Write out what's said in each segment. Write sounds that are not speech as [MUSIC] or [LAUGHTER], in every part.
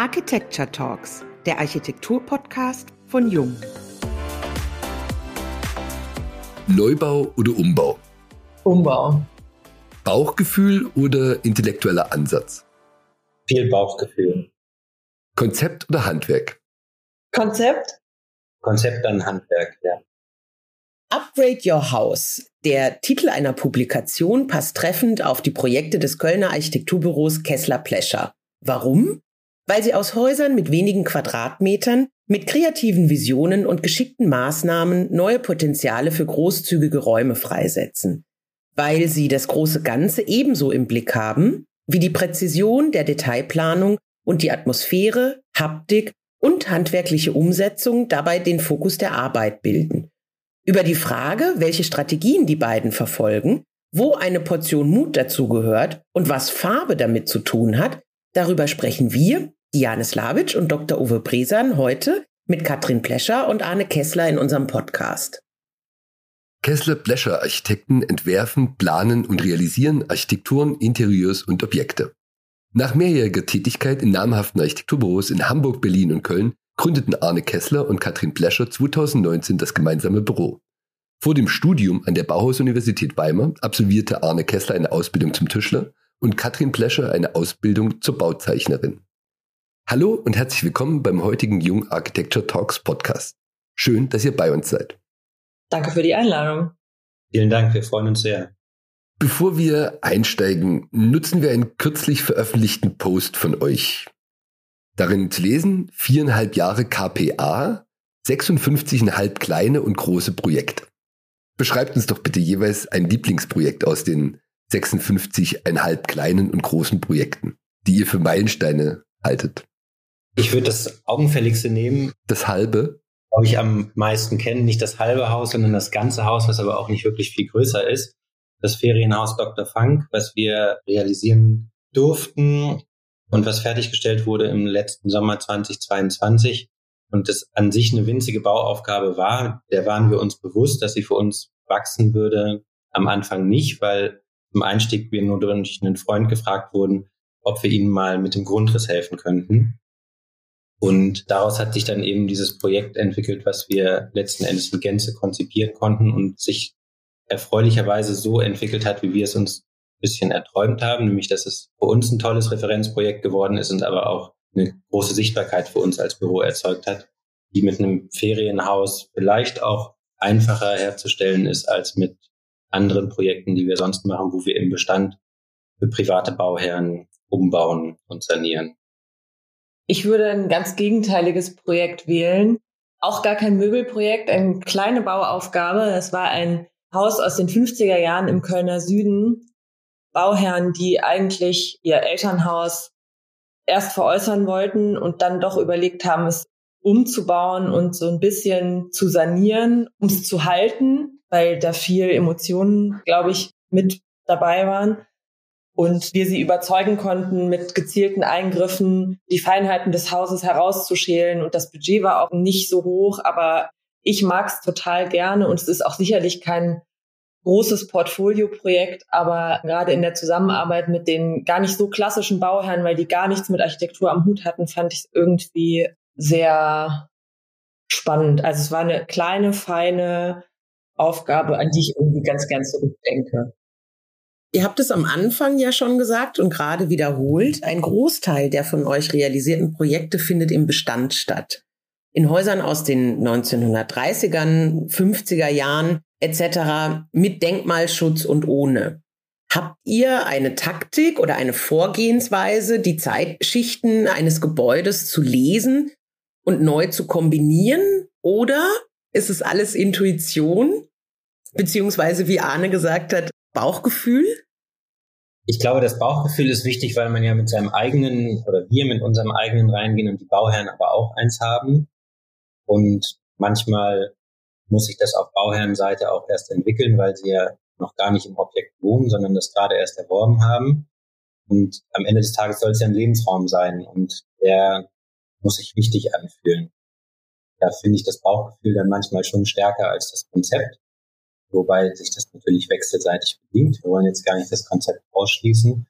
Architecture Talks, der Architektur-Podcast von Jung. Neubau oder Umbau? Umbau. Bauchgefühl oder intellektueller Ansatz? Viel Bauchgefühl. Konzept oder Handwerk? Konzept? Konzept dann Handwerk, ja. Upgrade Your House. Der Titel einer Publikation passt treffend auf die Projekte des Kölner Architekturbüros Kessler Plescher. Warum? Weil sie aus Häusern mit wenigen Quadratmetern, mit kreativen Visionen und geschickten Maßnahmen neue Potenziale für großzügige Räume freisetzen. Weil sie das große Ganze ebenso im Blick haben, wie die Präzision der Detailplanung und die Atmosphäre, Haptik und handwerkliche Umsetzung dabei den Fokus der Arbeit bilden. Über die Frage, welche Strategien die beiden verfolgen, wo eine Portion Mut dazugehört und was Farbe damit zu tun hat, darüber sprechen wir, Diane Slavic und Dr. Uwe Bresan, heute mit Katrin Plescher und Arne Kessler in unserem Podcast. Kessler Plescher Architekten entwerfen, planen und realisieren Architekturen, Interieurs und Objekte. Nach mehrjähriger Tätigkeit in namhaften Architekturbüros in Hamburg, Berlin und Köln gründeten Arne Kessler und Katrin Plescher 2019 das gemeinsame Büro. Vor dem Studium an der Bauhaus-Universität Weimar absolvierte Arne Kessler eine Ausbildung zum Tischler und Katrin Plescher eine Ausbildung zur Bauzeichnerin. Hallo und herzlich willkommen beim heutigen Jung Architecture Talks Podcast. Schön, dass ihr bei uns seid. Danke für die Einladung. Vielen Dank, wir freuen uns sehr. Bevor wir einsteigen, nutzen wir einen kürzlich veröffentlichten Post von euch. Darin zu lesen, viereinhalb Jahre KPA, 56,5 kleine und große Projekte. Beschreibt uns doch bitte jeweils ein Lieblingsprojekt aus den 56,5 kleinen und großen Projekten, die ihr für Meilensteine haltet. Ich würde das Augenfälligste nehmen. Das halbe? Glaube ich am meisten kennen. Nicht das halbe Haus, sondern das ganze Haus, was aber auch nicht wirklich viel größer ist das Ferienhaus Dr. Funk, was wir realisieren durften und was fertiggestellt wurde im letzten Sommer 2022 und das an sich eine winzige Bauaufgabe war, der waren wir uns bewusst, dass sie für uns wachsen würde. Am Anfang nicht, weil zum Einstieg wir nur durch einen Freund gefragt wurden, ob wir ihnen mal mit dem Grundriss helfen könnten. Und daraus hat sich dann eben dieses Projekt entwickelt, was wir letzten Endes in Gänze konzipieren konnten und sich erfreulicherweise so entwickelt hat, wie wir es uns ein bisschen erträumt haben, nämlich dass es für uns ein tolles Referenzprojekt geworden ist und aber auch eine große Sichtbarkeit für uns als Büro erzeugt hat, die mit einem Ferienhaus vielleicht auch einfacher herzustellen ist als mit anderen Projekten, die wir sonst machen, wo wir im Bestand für private Bauherren umbauen und sanieren. Ich würde ein ganz gegenteiliges Projekt wählen. Auch gar kein Möbelprojekt, eine kleine Bauaufgabe. Das war ein Haus aus den 50er Jahren im Kölner Süden. Bauherren, die eigentlich ihr Elternhaus erst veräußern wollten und dann doch überlegt haben, es umzubauen und so ein bisschen zu sanieren, um es zu halten, weil da viel Emotionen, glaube ich, mit dabei waren. Und wir sie überzeugen konnten, mit gezielten Eingriffen die Feinheiten des Hauses herauszuschälen. Und das Budget war auch nicht so hoch, aber ich mag es total gerne und es ist auch sicherlich kein großes Portfolioprojekt, aber gerade in der Zusammenarbeit mit den gar nicht so klassischen Bauherren, weil die gar nichts mit Architektur am Hut hatten, fand ich es irgendwie sehr spannend. Also es war eine kleine, feine Aufgabe, an die ich irgendwie ganz, ganz zurückdenke. Ihr habt es am Anfang ja schon gesagt und gerade wiederholt. Ein Großteil der von euch realisierten Projekte findet im Bestand statt in Häusern aus den 1930ern, 50er Jahren etc. mit Denkmalschutz und ohne. Habt ihr eine Taktik oder eine Vorgehensweise, die Zeitschichten eines Gebäudes zu lesen und neu zu kombinieren? Oder ist es alles Intuition? Beziehungsweise, wie Arne gesagt hat, Bauchgefühl? Ich glaube, das Bauchgefühl ist wichtig, weil man ja mit seinem eigenen oder wir mit unserem eigenen reingehen und die Bauherren aber auch eins haben. Und manchmal muss sich das auf Bauherrenseite auch erst entwickeln, weil sie ja noch gar nicht im Objekt wohnen, sondern das gerade erst erworben haben. Und am Ende des Tages soll es ja ein Lebensraum sein und der muss sich wichtig anfühlen. Da finde ich das Bauchgefühl dann manchmal schon stärker als das Konzept, wobei sich das natürlich wechselseitig bedingt. Wir wollen jetzt gar nicht das Konzept ausschließen.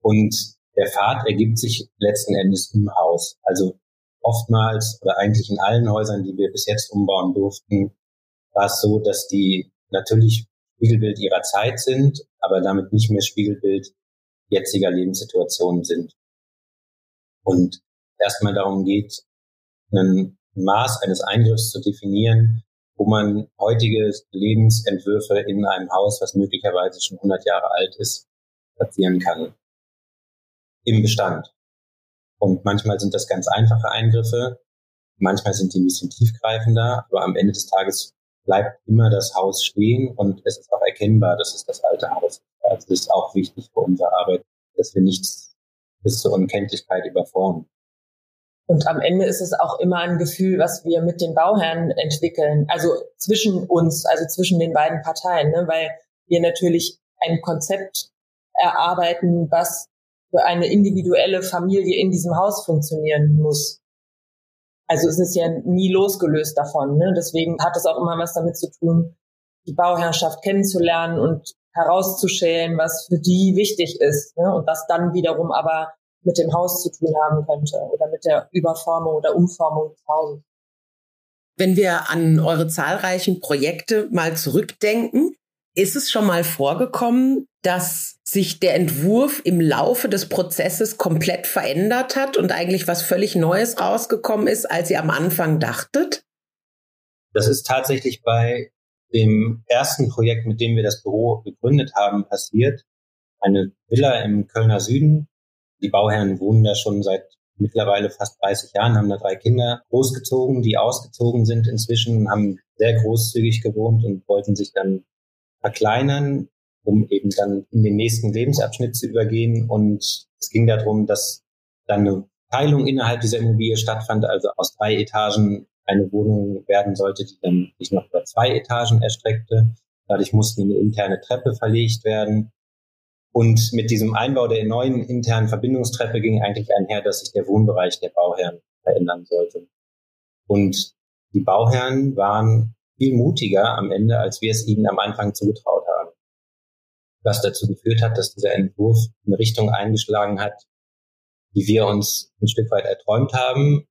Und der Pfad ergibt sich letzten Endes im Haus. Also oftmals oder eigentlich in allen Häusern, die wir bis jetzt umbauen durften, war es so, dass die natürlich Spiegelbild ihrer Zeit sind, aber damit nicht mehr Spiegelbild jetziger Lebenssituationen sind. Und erstmal darum geht, ein Maß eines Eingriffs zu definieren, wo man heutige Lebensentwürfe in einem Haus, was möglicherweise schon 100 Jahre alt ist, platzieren kann. Im Bestand. Und manchmal sind das ganz einfache Eingriffe, manchmal sind die ein bisschen tiefgreifender, aber am Ende des Tages bleibt immer das Haus stehen und es ist auch erkennbar, dass es das alte Haus ist. Also das ist auch wichtig für unsere Arbeit, dass wir nichts bis zur Unkenntlichkeit überformen. Und am Ende ist es auch immer ein Gefühl, was wir mit den Bauherren entwickeln, also zwischen uns, also zwischen den beiden Parteien, ne? weil wir natürlich ein Konzept erarbeiten, was für eine individuelle Familie in diesem Haus funktionieren muss. Also es ist ja nie losgelöst davon. Ne? Deswegen hat es auch immer was damit zu tun, die Bauherrschaft kennenzulernen und herauszuschälen, was für die wichtig ist ne? und was dann wiederum aber mit dem Haus zu tun haben könnte oder mit der Überformung oder Umformung des Hauses. Wenn wir an eure zahlreichen Projekte mal zurückdenken, ist es schon mal vorgekommen, dass sich der Entwurf im Laufe des Prozesses komplett verändert hat und eigentlich was völlig Neues rausgekommen ist, als ihr am Anfang dachtet? Das ist tatsächlich bei dem ersten Projekt, mit dem wir das Büro gegründet haben, passiert. Eine Villa im Kölner Süden. Die Bauherren wohnen da schon seit mittlerweile fast 30 Jahren, haben da drei Kinder großgezogen, die ausgezogen sind inzwischen, haben sehr großzügig gewohnt und wollten sich dann verkleinern, um eben dann in den nächsten Lebensabschnitt zu übergehen. Und es ging darum, dass dann eine Teilung innerhalb dieser Immobilie stattfand, also aus drei Etagen eine Wohnung werden sollte, die dann sich noch über zwei Etagen erstreckte. Dadurch musste eine interne Treppe verlegt werden. Und mit diesem Einbau der neuen internen Verbindungstreppe ging eigentlich einher, dass sich der Wohnbereich der Bauherren verändern sollte. Und die Bauherren waren viel mutiger am Ende, als wir es ihnen am Anfang zugetraut haben. Was dazu geführt hat, dass dieser Entwurf eine Richtung eingeschlagen hat, die wir uns ein Stück weit erträumt haben,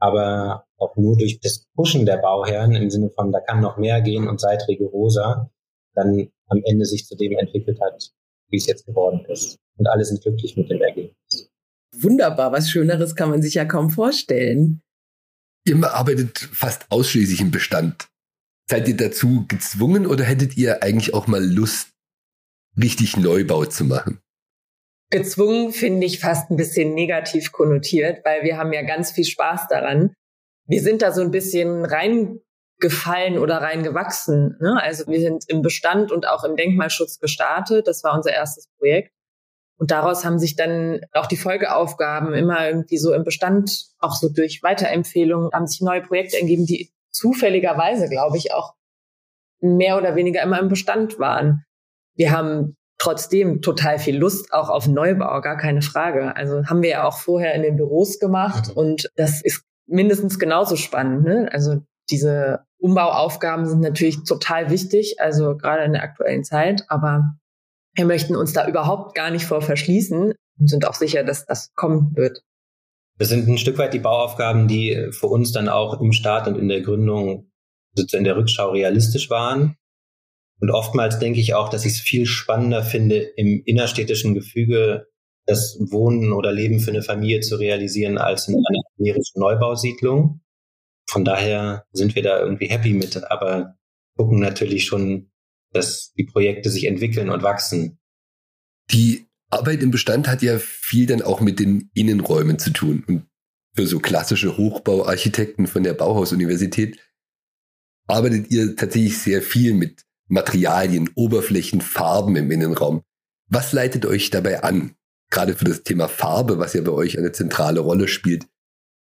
aber auch nur durch das Pushen der Bauherren im Sinne von, da kann noch mehr gehen und seid rigoroser, dann am Ende sich zu dem entwickelt hat, wie es jetzt geworden ist. Und alle sind glücklich mit dem Ergebnis. Wunderbar, was Schöneres kann man sich ja kaum vorstellen. Ihr arbeitet fast ausschließlich im Bestand. Seid ihr dazu gezwungen oder hättet ihr eigentlich auch mal Lust, richtig Neubau zu machen? Gezwungen finde ich fast ein bisschen negativ konnotiert, weil wir haben ja ganz viel Spaß daran. Wir sind da so ein bisschen reingefallen oder reingewachsen. Ne? Also wir sind im Bestand und auch im Denkmalschutz gestartet. Das war unser erstes Projekt. Und daraus haben sich dann auch die Folgeaufgaben immer irgendwie so im Bestand, auch so durch Weiterempfehlungen, haben sich neue Projekte ergeben, die zufälligerweise, glaube ich, auch mehr oder weniger immer im Bestand waren. Wir haben trotzdem total viel Lust auch auf Neubau, gar keine Frage. Also haben wir ja auch vorher in den Büros gemacht mhm. und das ist mindestens genauso spannend. Ne? Also diese Umbauaufgaben sind natürlich total wichtig, also gerade in der aktuellen Zeit, aber wir möchten uns da überhaupt gar nicht vor verschließen und sind auch sicher, dass das kommen wird. Das sind ein Stück weit die Bauaufgaben, die für uns dann auch im Start und in der Gründung in der Rückschau realistisch waren. Und oftmals denke ich auch, dass ich es viel spannender finde, im innerstädtischen Gefüge das Wohnen oder Leben für eine Familie zu realisieren, als in einer generischen Neubausiedlung. Von daher sind wir da irgendwie happy mit, aber gucken natürlich schon dass die Projekte sich entwickeln und wachsen. Die Arbeit im Bestand hat ja viel dann auch mit den Innenräumen zu tun. Und für so klassische Hochbauarchitekten von der Bauhaus-Universität arbeitet ihr tatsächlich sehr viel mit Materialien, Oberflächen, Farben im Innenraum. Was leitet euch dabei an? Gerade für das Thema Farbe, was ja bei euch eine zentrale Rolle spielt.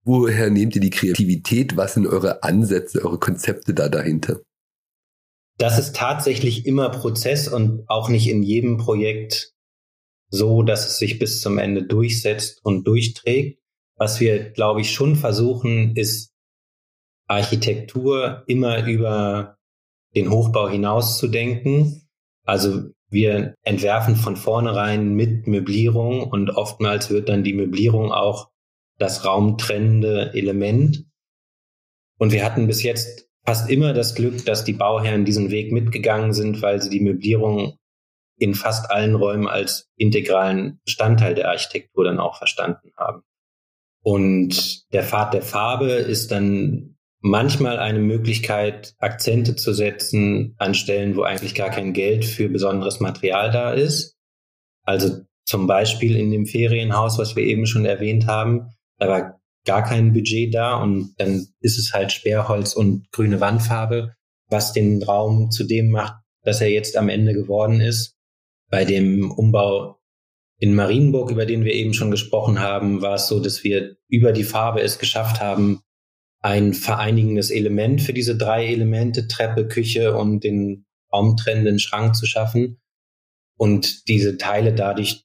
Woher nehmt ihr die Kreativität? Was sind eure Ansätze, eure Konzepte da dahinter? Das ist tatsächlich immer Prozess und auch nicht in jedem Projekt so, dass es sich bis zum Ende durchsetzt und durchträgt. Was wir, glaube ich, schon versuchen, ist Architektur immer über den Hochbau hinaus zu denken. Also wir entwerfen von vornherein mit Möblierung und oftmals wird dann die Möblierung auch das raumtrennende Element. Und wir hatten bis jetzt fast immer das Glück, dass die Bauherren diesen Weg mitgegangen sind, weil sie die Möblierung in fast allen Räumen als integralen Bestandteil der Architektur dann auch verstanden haben. Und der Pfad der Farbe ist dann manchmal eine Möglichkeit, Akzente zu setzen an Stellen, wo eigentlich gar kein Geld für besonderes Material da ist. Also zum Beispiel in dem Ferienhaus, was wir eben schon erwähnt haben, da war gar kein Budget da und dann ist es halt Sperrholz und grüne Wandfarbe, was den Raum zu dem macht, dass er jetzt am Ende geworden ist. Bei dem Umbau in Marienburg, über den wir eben schon gesprochen haben, war es so, dass wir über die Farbe es geschafft haben, ein vereinigendes Element für diese drei Elemente, Treppe, Küche und den raumtrennenden Schrank zu schaffen. Und diese Teile dadurch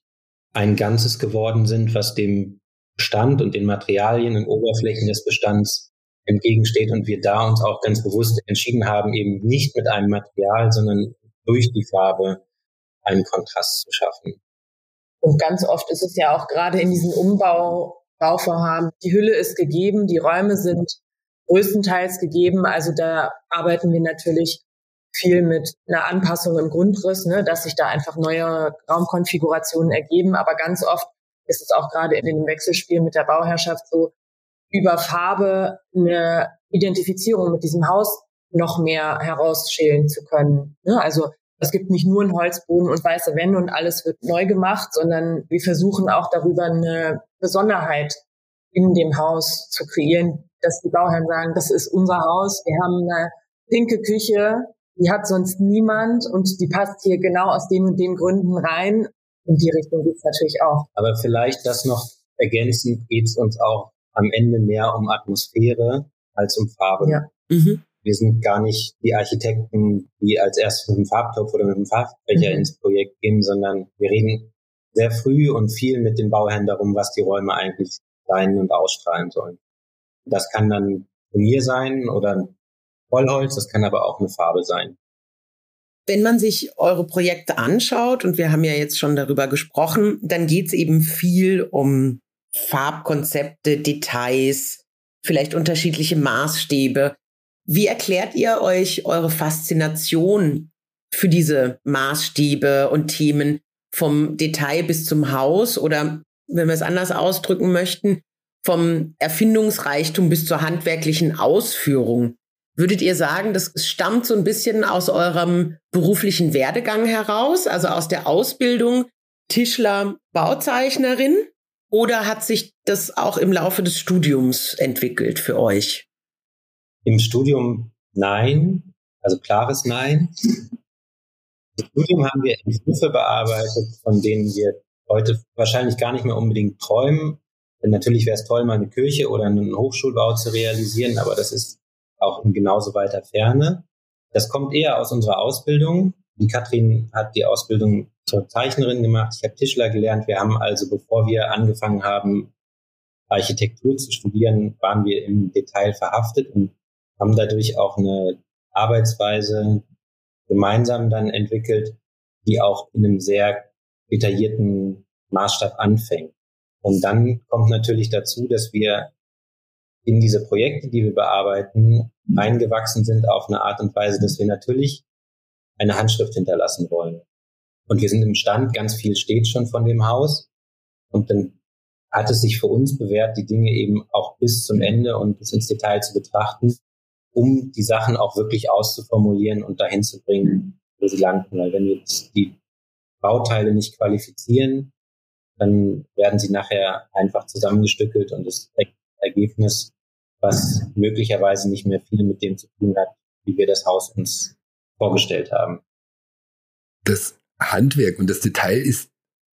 ein Ganzes geworden sind, was dem Bestand und den Materialien und Oberflächen des Bestands entgegensteht und wir da uns auch ganz bewusst entschieden haben, eben nicht mit einem Material, sondern durch die Farbe einen Kontrast zu schaffen. Und ganz oft ist es ja auch gerade in diesen Umbau, Bauvorhaben, die Hülle ist gegeben, die Räume sind größtenteils gegeben. Also da arbeiten wir natürlich viel mit einer Anpassung im Grundriss, ne, dass sich da einfach neue Raumkonfigurationen ergeben. Aber ganz oft ist es auch gerade in dem Wechselspiel mit der Bauherrschaft so, über Farbe eine Identifizierung mit diesem Haus noch mehr herausschälen zu können. Ne? Also es gibt nicht nur einen Holzboden und weiße Wände und alles wird neu gemacht, sondern wir versuchen auch darüber eine Besonderheit in dem Haus zu kreieren, dass die Bauherren sagen, das ist unser Haus, wir haben eine pinke Küche, die hat sonst niemand und die passt hier genau aus den und den Gründen rein. In die Richtung geht's natürlich auch. Aber vielleicht das noch ergänzend geht's uns auch am Ende mehr um Atmosphäre als um Farbe. Ja. Mhm wir sind gar nicht die Architekten, die als erstes mit dem Farbtopf oder mit dem Farbbecher mhm. ins Projekt gehen, sondern wir reden sehr früh und viel mit den Bauherren darum, was die Räume eigentlich sein und ausstrahlen sollen. Das kann dann Polier sein oder Vollholz, das kann aber auch eine Farbe sein. Wenn man sich eure Projekte anschaut, und wir haben ja jetzt schon darüber gesprochen, dann geht es eben viel um Farbkonzepte, Details, vielleicht unterschiedliche Maßstäbe. Wie erklärt ihr euch eure Faszination für diese Maßstäbe und Themen vom Detail bis zum Haus oder wenn wir es anders ausdrücken möchten, vom Erfindungsreichtum bis zur handwerklichen Ausführung? Würdet ihr sagen, das stammt so ein bisschen aus eurem beruflichen Werdegang heraus, also aus der Ausbildung Tischler, Bauzeichnerin? Oder hat sich das auch im Laufe des Studiums entwickelt für euch? Im Studium nein, also klares Nein. Im Studium haben wir Entwürfe bearbeitet, von denen wir heute wahrscheinlich gar nicht mehr unbedingt träumen. Denn natürlich wäre es toll, mal eine Kirche oder einen Hochschulbau zu realisieren, aber das ist auch in genauso weiter Ferne. Das kommt eher aus unserer Ausbildung. Die Katrin hat die Ausbildung zur Zeichnerin gemacht. Ich habe Tischler gelernt. Wir haben also, bevor wir angefangen haben, Architektur zu studieren, waren wir im Detail verhaftet und haben dadurch auch eine Arbeitsweise gemeinsam dann entwickelt, die auch in einem sehr detaillierten Maßstab anfängt. Und dann kommt natürlich dazu, dass wir in diese Projekte, die wir bearbeiten, eingewachsen sind auf eine Art und Weise, dass wir natürlich eine Handschrift hinterlassen wollen. Und wir sind im Stand, ganz viel steht schon von dem Haus. Und dann hat es sich für uns bewährt, die Dinge eben auch bis zum Ende und bis ins Detail zu betrachten um die Sachen auch wirklich auszuformulieren und dahin zu bringen, wo sie landen. Weil wenn wir die Bauteile nicht qualifizieren, dann werden sie nachher einfach zusammengestückelt und das Ergebnis, was möglicherweise nicht mehr viel mit dem zu tun hat, wie wir das Haus uns vorgestellt haben. Das Handwerk und das Detail ist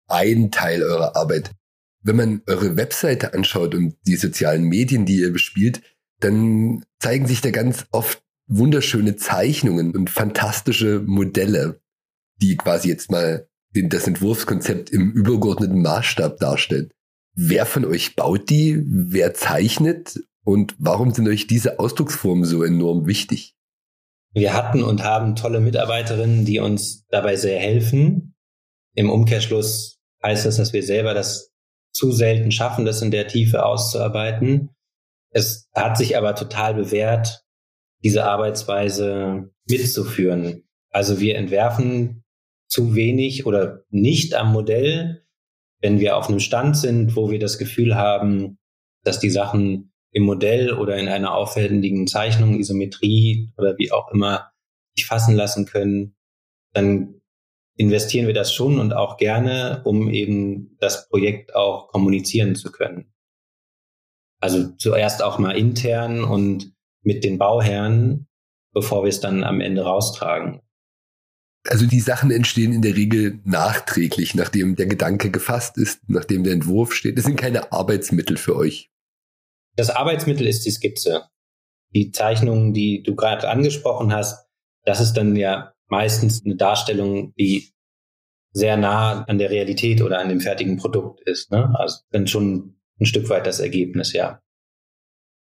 ein Teil eurer Arbeit. Wenn man eure Webseite anschaut und die sozialen Medien, die ihr bespielt, dann zeigen sich da ganz oft wunderschöne Zeichnungen und fantastische Modelle, die quasi jetzt mal das Entwurfskonzept im übergeordneten Maßstab darstellen. Wer von euch baut die? Wer zeichnet? Und warum sind euch diese Ausdrucksformen so enorm wichtig? Wir hatten und haben tolle Mitarbeiterinnen, die uns dabei sehr helfen. Im Umkehrschluss heißt das, dass wir selber das zu selten schaffen, das in der Tiefe auszuarbeiten. Es hat sich aber total bewährt, diese Arbeitsweise mitzuführen. Also wir entwerfen zu wenig oder nicht am Modell, wenn wir auf einem Stand sind, wo wir das Gefühl haben, dass die Sachen im Modell oder in einer aufwendigen Zeichnung, Isometrie oder wie auch immer sich fassen lassen können, dann investieren wir das schon und auch gerne, um eben das Projekt auch kommunizieren zu können. Also zuerst auch mal intern und mit den Bauherren, bevor wir es dann am Ende raustragen. Also die Sachen entstehen in der Regel nachträglich, nachdem der Gedanke gefasst ist, nachdem der Entwurf steht. Das sind keine Arbeitsmittel für euch. Das Arbeitsmittel ist die Skizze. Die Zeichnungen, die du gerade angesprochen hast, das ist dann ja meistens eine Darstellung, die sehr nah an der Realität oder an dem fertigen Produkt ist. Ne? Also dann schon ein Stück weit das Ergebnis, ja.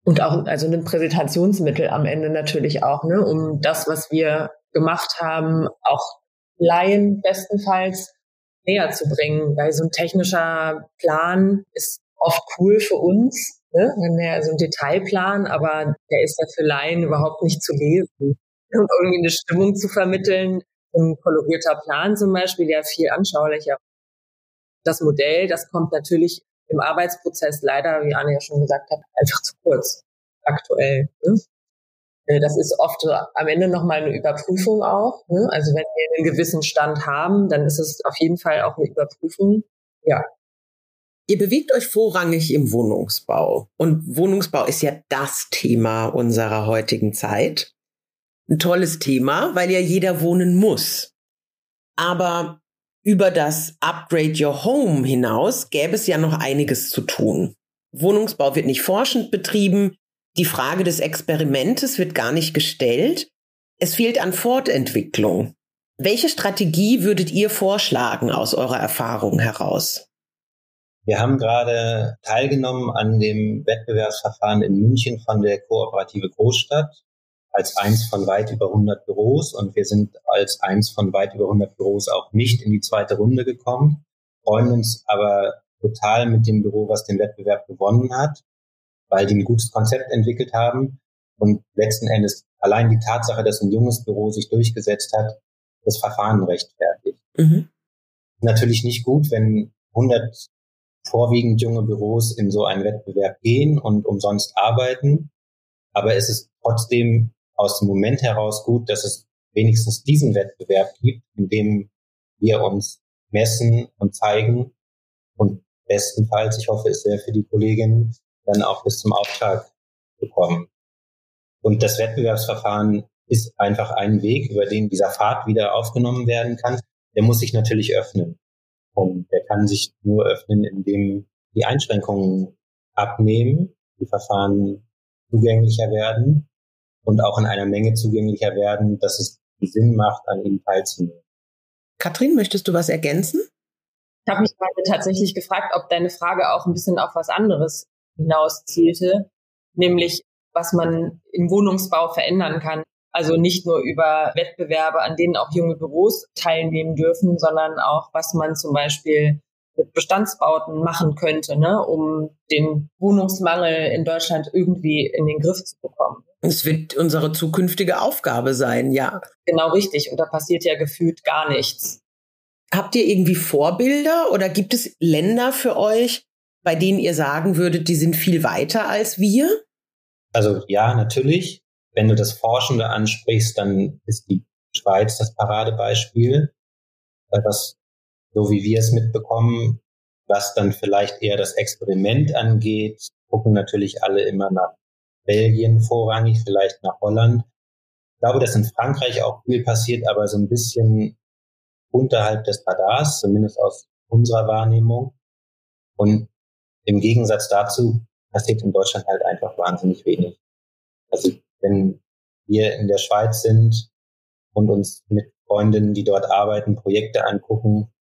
Und auch also ein Präsentationsmittel am Ende natürlich auch, ne, um das, was wir gemacht haben, auch Laien bestenfalls näher zu bringen. Weil so ein technischer Plan ist oft cool für uns, ne? wenn der so ein Detailplan, aber der ist ja für Laien überhaupt nicht zu lesen. Und irgendwie eine Stimmung zu vermitteln, ein kolorierter Plan zum Beispiel, ja viel anschaulicher. Das Modell, das kommt natürlich im Arbeitsprozess leider, wie Anne ja schon gesagt hat, einfach zu kurz aktuell. Ne? Äh, das ist oft am Ende nochmal eine Überprüfung auch. Ne? Also wenn wir einen gewissen Stand haben, dann ist es auf jeden Fall auch eine Überprüfung. Ja. Ihr bewegt euch vorrangig im Wohnungsbau. Und Wohnungsbau ist ja das Thema unserer heutigen Zeit. Ein tolles Thema, weil ja jeder wohnen muss. Aber über das Upgrade Your Home hinaus gäbe es ja noch einiges zu tun. Wohnungsbau wird nicht forschend betrieben, die Frage des Experimentes wird gar nicht gestellt. Es fehlt an Fortentwicklung. Welche Strategie würdet ihr vorschlagen aus eurer Erfahrung heraus? Wir haben gerade teilgenommen an dem Wettbewerbsverfahren in München von der Kooperative Großstadt als eins von weit über 100 Büros und wir sind als eins von weit über 100 Büros auch nicht in die zweite Runde gekommen, freuen uns aber total mit dem Büro, was den Wettbewerb gewonnen hat weil die ein gutes Konzept entwickelt haben und letzten Endes allein die Tatsache, dass ein junges Büro sich durchgesetzt hat, das Verfahren rechtfertigt. Mhm. Natürlich nicht gut, wenn 100 vorwiegend junge Büros in so einen Wettbewerb gehen und umsonst arbeiten. Aber es ist trotzdem aus dem Moment heraus gut, dass es wenigstens diesen Wettbewerb gibt, in dem wir uns messen und zeigen und bestenfalls, ich hoffe es sehr für die Kolleginnen, dann auch bis zum Auftrag bekommen. Und das Wettbewerbsverfahren ist einfach ein Weg, über den dieser Pfad wieder aufgenommen werden kann. Der muss sich natürlich öffnen. Und der kann sich nur öffnen, indem die Einschränkungen abnehmen, die Verfahren zugänglicher werden und auch in einer Menge zugänglicher werden, dass es Sinn macht, an ihnen teilzunehmen. Katrin, möchtest du was ergänzen? Ich habe mich gerade tatsächlich gefragt, ob deine Frage auch ein bisschen auf was anderes hinaus zielte, nämlich was man im Wohnungsbau verändern kann. Also nicht nur über Wettbewerbe, an denen auch junge Büros teilnehmen dürfen, sondern auch, was man zum Beispiel mit Bestandsbauten machen könnte, ne, um den Wohnungsmangel in Deutschland irgendwie in den Griff zu bekommen. Es wird unsere zukünftige Aufgabe sein, ja. Genau richtig. Und da passiert ja gefühlt gar nichts. Habt ihr irgendwie Vorbilder oder gibt es Länder für euch, bei denen ihr sagen würdet, die sind viel weiter als wir? Also ja, natürlich. Wenn du das Forschende ansprichst, dann ist die Schweiz das Paradebeispiel, was so wie wir es mitbekommen, was dann vielleicht eher das Experiment angeht, gucken natürlich alle immer nach Belgien vorrangig, vielleicht nach Holland. Ich glaube, dass in Frankreich auch viel passiert, aber so ein bisschen unterhalb des Radars, zumindest aus unserer Wahrnehmung. Und im Gegensatz dazu passiert in Deutschland halt einfach wahnsinnig wenig. Also wenn wir in der Schweiz sind und uns mit Freundinnen, die dort arbeiten, Projekte angucken,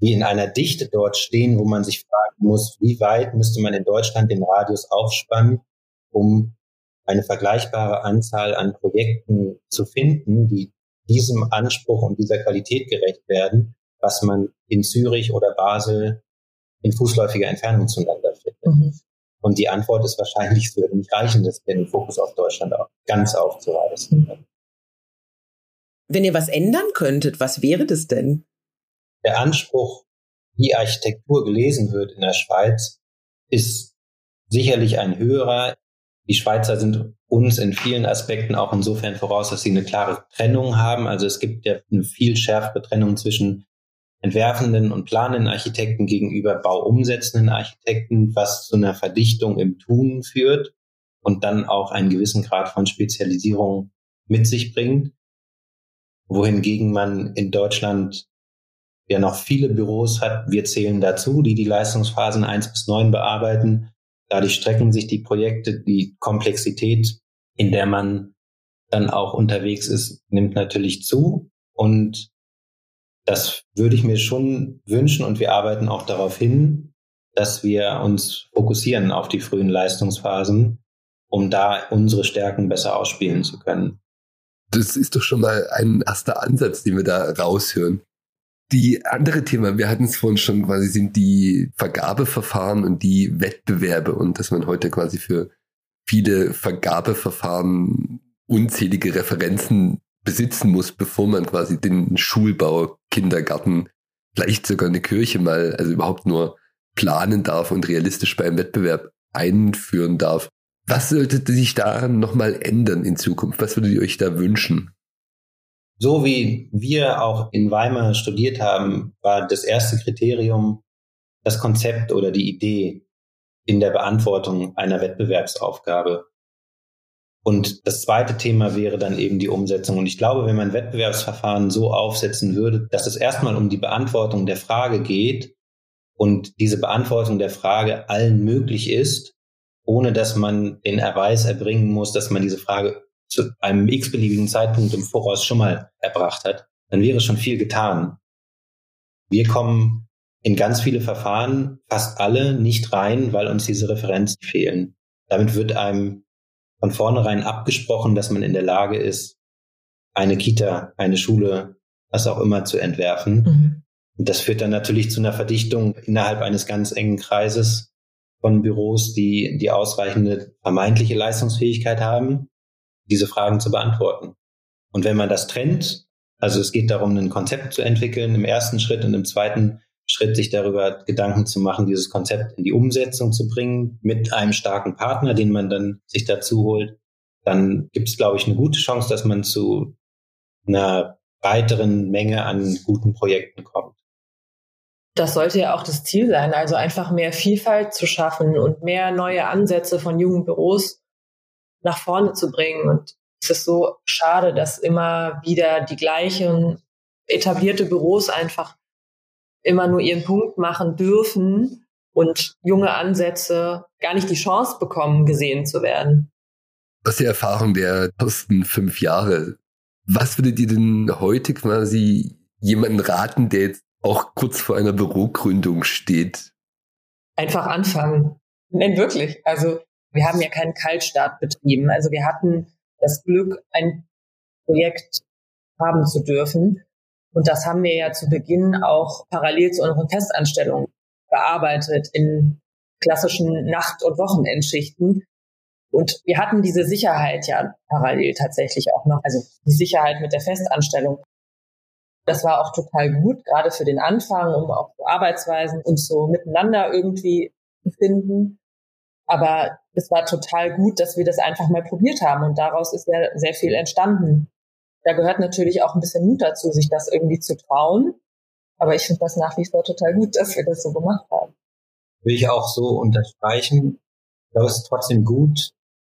die in einer Dichte dort stehen, wo man sich fragen muss, wie weit müsste man in Deutschland den Radius aufspannen, um eine vergleichbare Anzahl an Projekten zu finden, die diesem Anspruch und dieser Qualität gerecht werden, was man in Zürich oder Basel in fußläufiger Entfernung zueinander findet. Mhm. Und die Antwort ist wahrscheinlich, es würde nicht reichen, das den Fokus auf Deutschland auch ganz aufzureißen. Mhm. Wenn ihr was ändern könntet, was wäre das denn? Der Anspruch, wie Architektur gelesen wird in der Schweiz, ist sicherlich ein höherer. Die Schweizer sind uns in vielen Aspekten auch insofern voraus, dass sie eine klare Trennung haben. Also es gibt ja eine viel schärfere Trennung zwischen entwerfenden und planenden Architekten gegenüber bauumsetzenden Architekten, was zu einer Verdichtung im Tun führt und dann auch einen gewissen Grad von Spezialisierung mit sich bringt wohingegen man in Deutschland ja noch viele Büros hat. Wir zählen dazu, die die Leistungsphasen eins bis neun bearbeiten. Dadurch strecken sich die Projekte, die Komplexität, in der man dann auch unterwegs ist, nimmt natürlich zu. Und das würde ich mir schon wünschen und wir arbeiten auch darauf hin, dass wir uns fokussieren auf die frühen Leistungsphasen, um da unsere Stärken besser ausspielen zu können. Das ist doch schon mal ein erster Ansatz, den wir da raushören. Die andere Thema, wir hatten es vorhin schon quasi, sind die Vergabeverfahren und die Wettbewerbe und dass man heute quasi für viele Vergabeverfahren unzählige Referenzen besitzen muss, bevor man quasi den Schulbau, Kindergarten, vielleicht sogar eine Kirche mal, also überhaupt nur planen darf und realistisch beim Wettbewerb einführen darf. Was sollte sich daran nochmal ändern in Zukunft? Was würdet ihr euch da wünschen? So wie wir auch in Weimar studiert haben, war das erste Kriterium das Konzept oder die Idee in der Beantwortung einer Wettbewerbsaufgabe. Und das zweite Thema wäre dann eben die Umsetzung. Und ich glaube, wenn man Wettbewerbsverfahren so aufsetzen würde, dass es erstmal um die Beantwortung der Frage geht und diese Beantwortung der Frage allen möglich ist, ohne dass man den Erweis erbringen muss, dass man diese Frage zu einem x-beliebigen Zeitpunkt im Voraus schon mal erbracht hat, dann wäre schon viel getan. Wir kommen in ganz viele Verfahren, fast alle, nicht rein, weil uns diese Referenzen fehlen. Damit wird einem von vornherein abgesprochen, dass man in der Lage ist, eine Kita, eine Schule, was auch immer zu entwerfen. Mhm. Und das führt dann natürlich zu einer Verdichtung innerhalb eines ganz engen Kreises, von Büros, die die ausreichende vermeintliche Leistungsfähigkeit haben, diese Fragen zu beantworten. Und wenn man das trennt, also es geht darum, ein Konzept zu entwickeln im ersten Schritt und im zweiten Schritt sich darüber Gedanken zu machen, dieses Konzept in die Umsetzung zu bringen mit einem starken Partner, den man dann sich dazu holt, dann gibt es, glaube ich, eine gute Chance, dass man zu einer weiteren Menge an guten Projekten kommt. Das sollte ja auch das Ziel sein, also einfach mehr Vielfalt zu schaffen und mehr neue Ansätze von jungen Büros nach vorne zu bringen. Und es ist so schade, dass immer wieder die gleichen etablierte Büros einfach immer nur ihren Punkt machen dürfen und junge Ansätze gar nicht die Chance bekommen, gesehen zu werden. Aus der Erfahrung der ersten fünf Jahre, was würdet ihr denn heute quasi jemanden raten, der jetzt auch kurz vor einer Bürogründung steht? Einfach anfangen. Nein, wirklich. Also wir haben ja keinen Kaltstart betrieben. Also wir hatten das Glück, ein Projekt haben zu dürfen. Und das haben wir ja zu Beginn auch parallel zu unseren Festanstellungen bearbeitet in klassischen Nacht- und Wochenendschichten. Und wir hatten diese Sicherheit ja parallel tatsächlich auch noch, also die Sicherheit mit der Festanstellung. Das war auch total gut, gerade für den Anfang, um auch so Arbeitsweisen und so miteinander irgendwie zu finden. Aber es war total gut, dass wir das einfach mal probiert haben und daraus ist ja sehr viel entstanden. Da gehört natürlich auch ein bisschen Mut dazu, sich das irgendwie zu trauen. Aber ich finde das nach wie vor total gut, dass wir das so gemacht haben. Will ich auch so unterstreichen. Ich glaube, es ist trotzdem gut,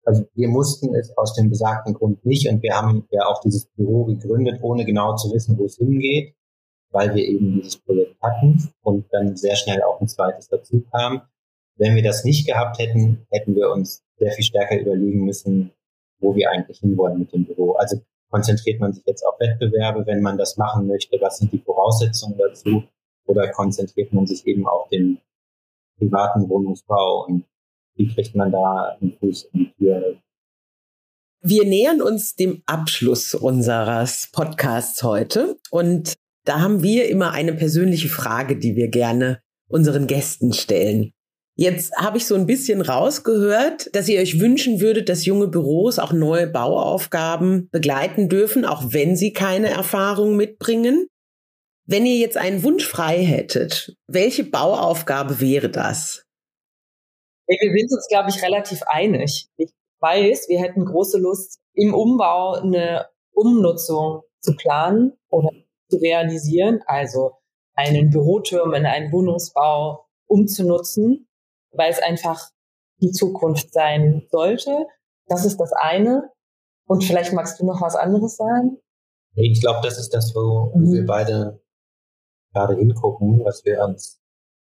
also wir mussten es aus dem besagten Grund nicht und wir haben ja auch dieses Büro gegründet, ohne genau zu wissen, wo es hingeht, weil wir eben dieses Projekt hatten und dann sehr schnell auch ein zweites dazu kam. Wenn wir das nicht gehabt hätten, hätten wir uns sehr viel stärker überlegen müssen, wo wir eigentlich hinwollen mit dem Büro. Also konzentriert man sich jetzt auf Wettbewerbe, wenn man das machen möchte, was sind die Voraussetzungen dazu? Oder konzentriert man sich eben auf den privaten Wohnungsbau und wie kriegt man da einen Fuß in die Tür? Wir nähern uns dem Abschluss unseres Podcasts heute und da haben wir immer eine persönliche Frage, die wir gerne unseren Gästen stellen. Jetzt habe ich so ein bisschen rausgehört, dass ihr euch wünschen würdet, dass junge Büros auch neue Bauaufgaben begleiten dürfen, auch wenn sie keine Erfahrung mitbringen. Wenn ihr jetzt einen Wunsch frei hättet, welche Bauaufgabe wäre das? Wir sind uns, glaube ich, relativ einig. Ich weiß, wir hätten große Lust, im Umbau eine Umnutzung zu planen oder zu realisieren, also einen Büroturm in einen Wohnungsbau umzunutzen, weil es einfach die Zukunft sein sollte. Das ist das eine. Und vielleicht magst du noch was anderes sagen? Ich glaube, das ist das, wo mhm. wir beide gerade hingucken, was wir uns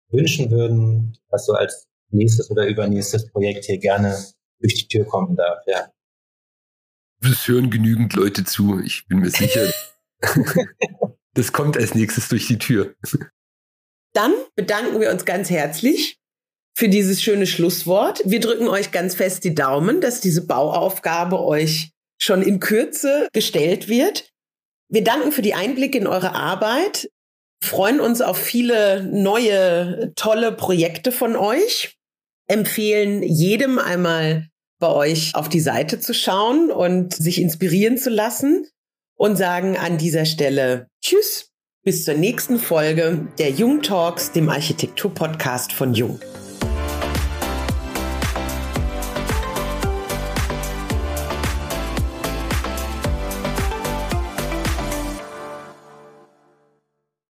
wünschen würden, was so als nächstes oder übernächstes Projekt hier gerne durch die Tür kommen darf, ja. Es hören genügend Leute zu, ich bin mir sicher. [LAUGHS] das kommt als nächstes durch die Tür. Dann bedanken wir uns ganz herzlich für dieses schöne Schlusswort. Wir drücken euch ganz fest die Daumen, dass diese Bauaufgabe euch schon in Kürze gestellt wird. Wir danken für die Einblicke in eure Arbeit, freuen uns auf viele neue, tolle Projekte von euch empfehlen jedem einmal bei euch auf die Seite zu schauen und sich inspirieren zu lassen und sagen an dieser Stelle Tschüss, bis zur nächsten Folge der Jung Talks, dem Architektur-Podcast von Jung.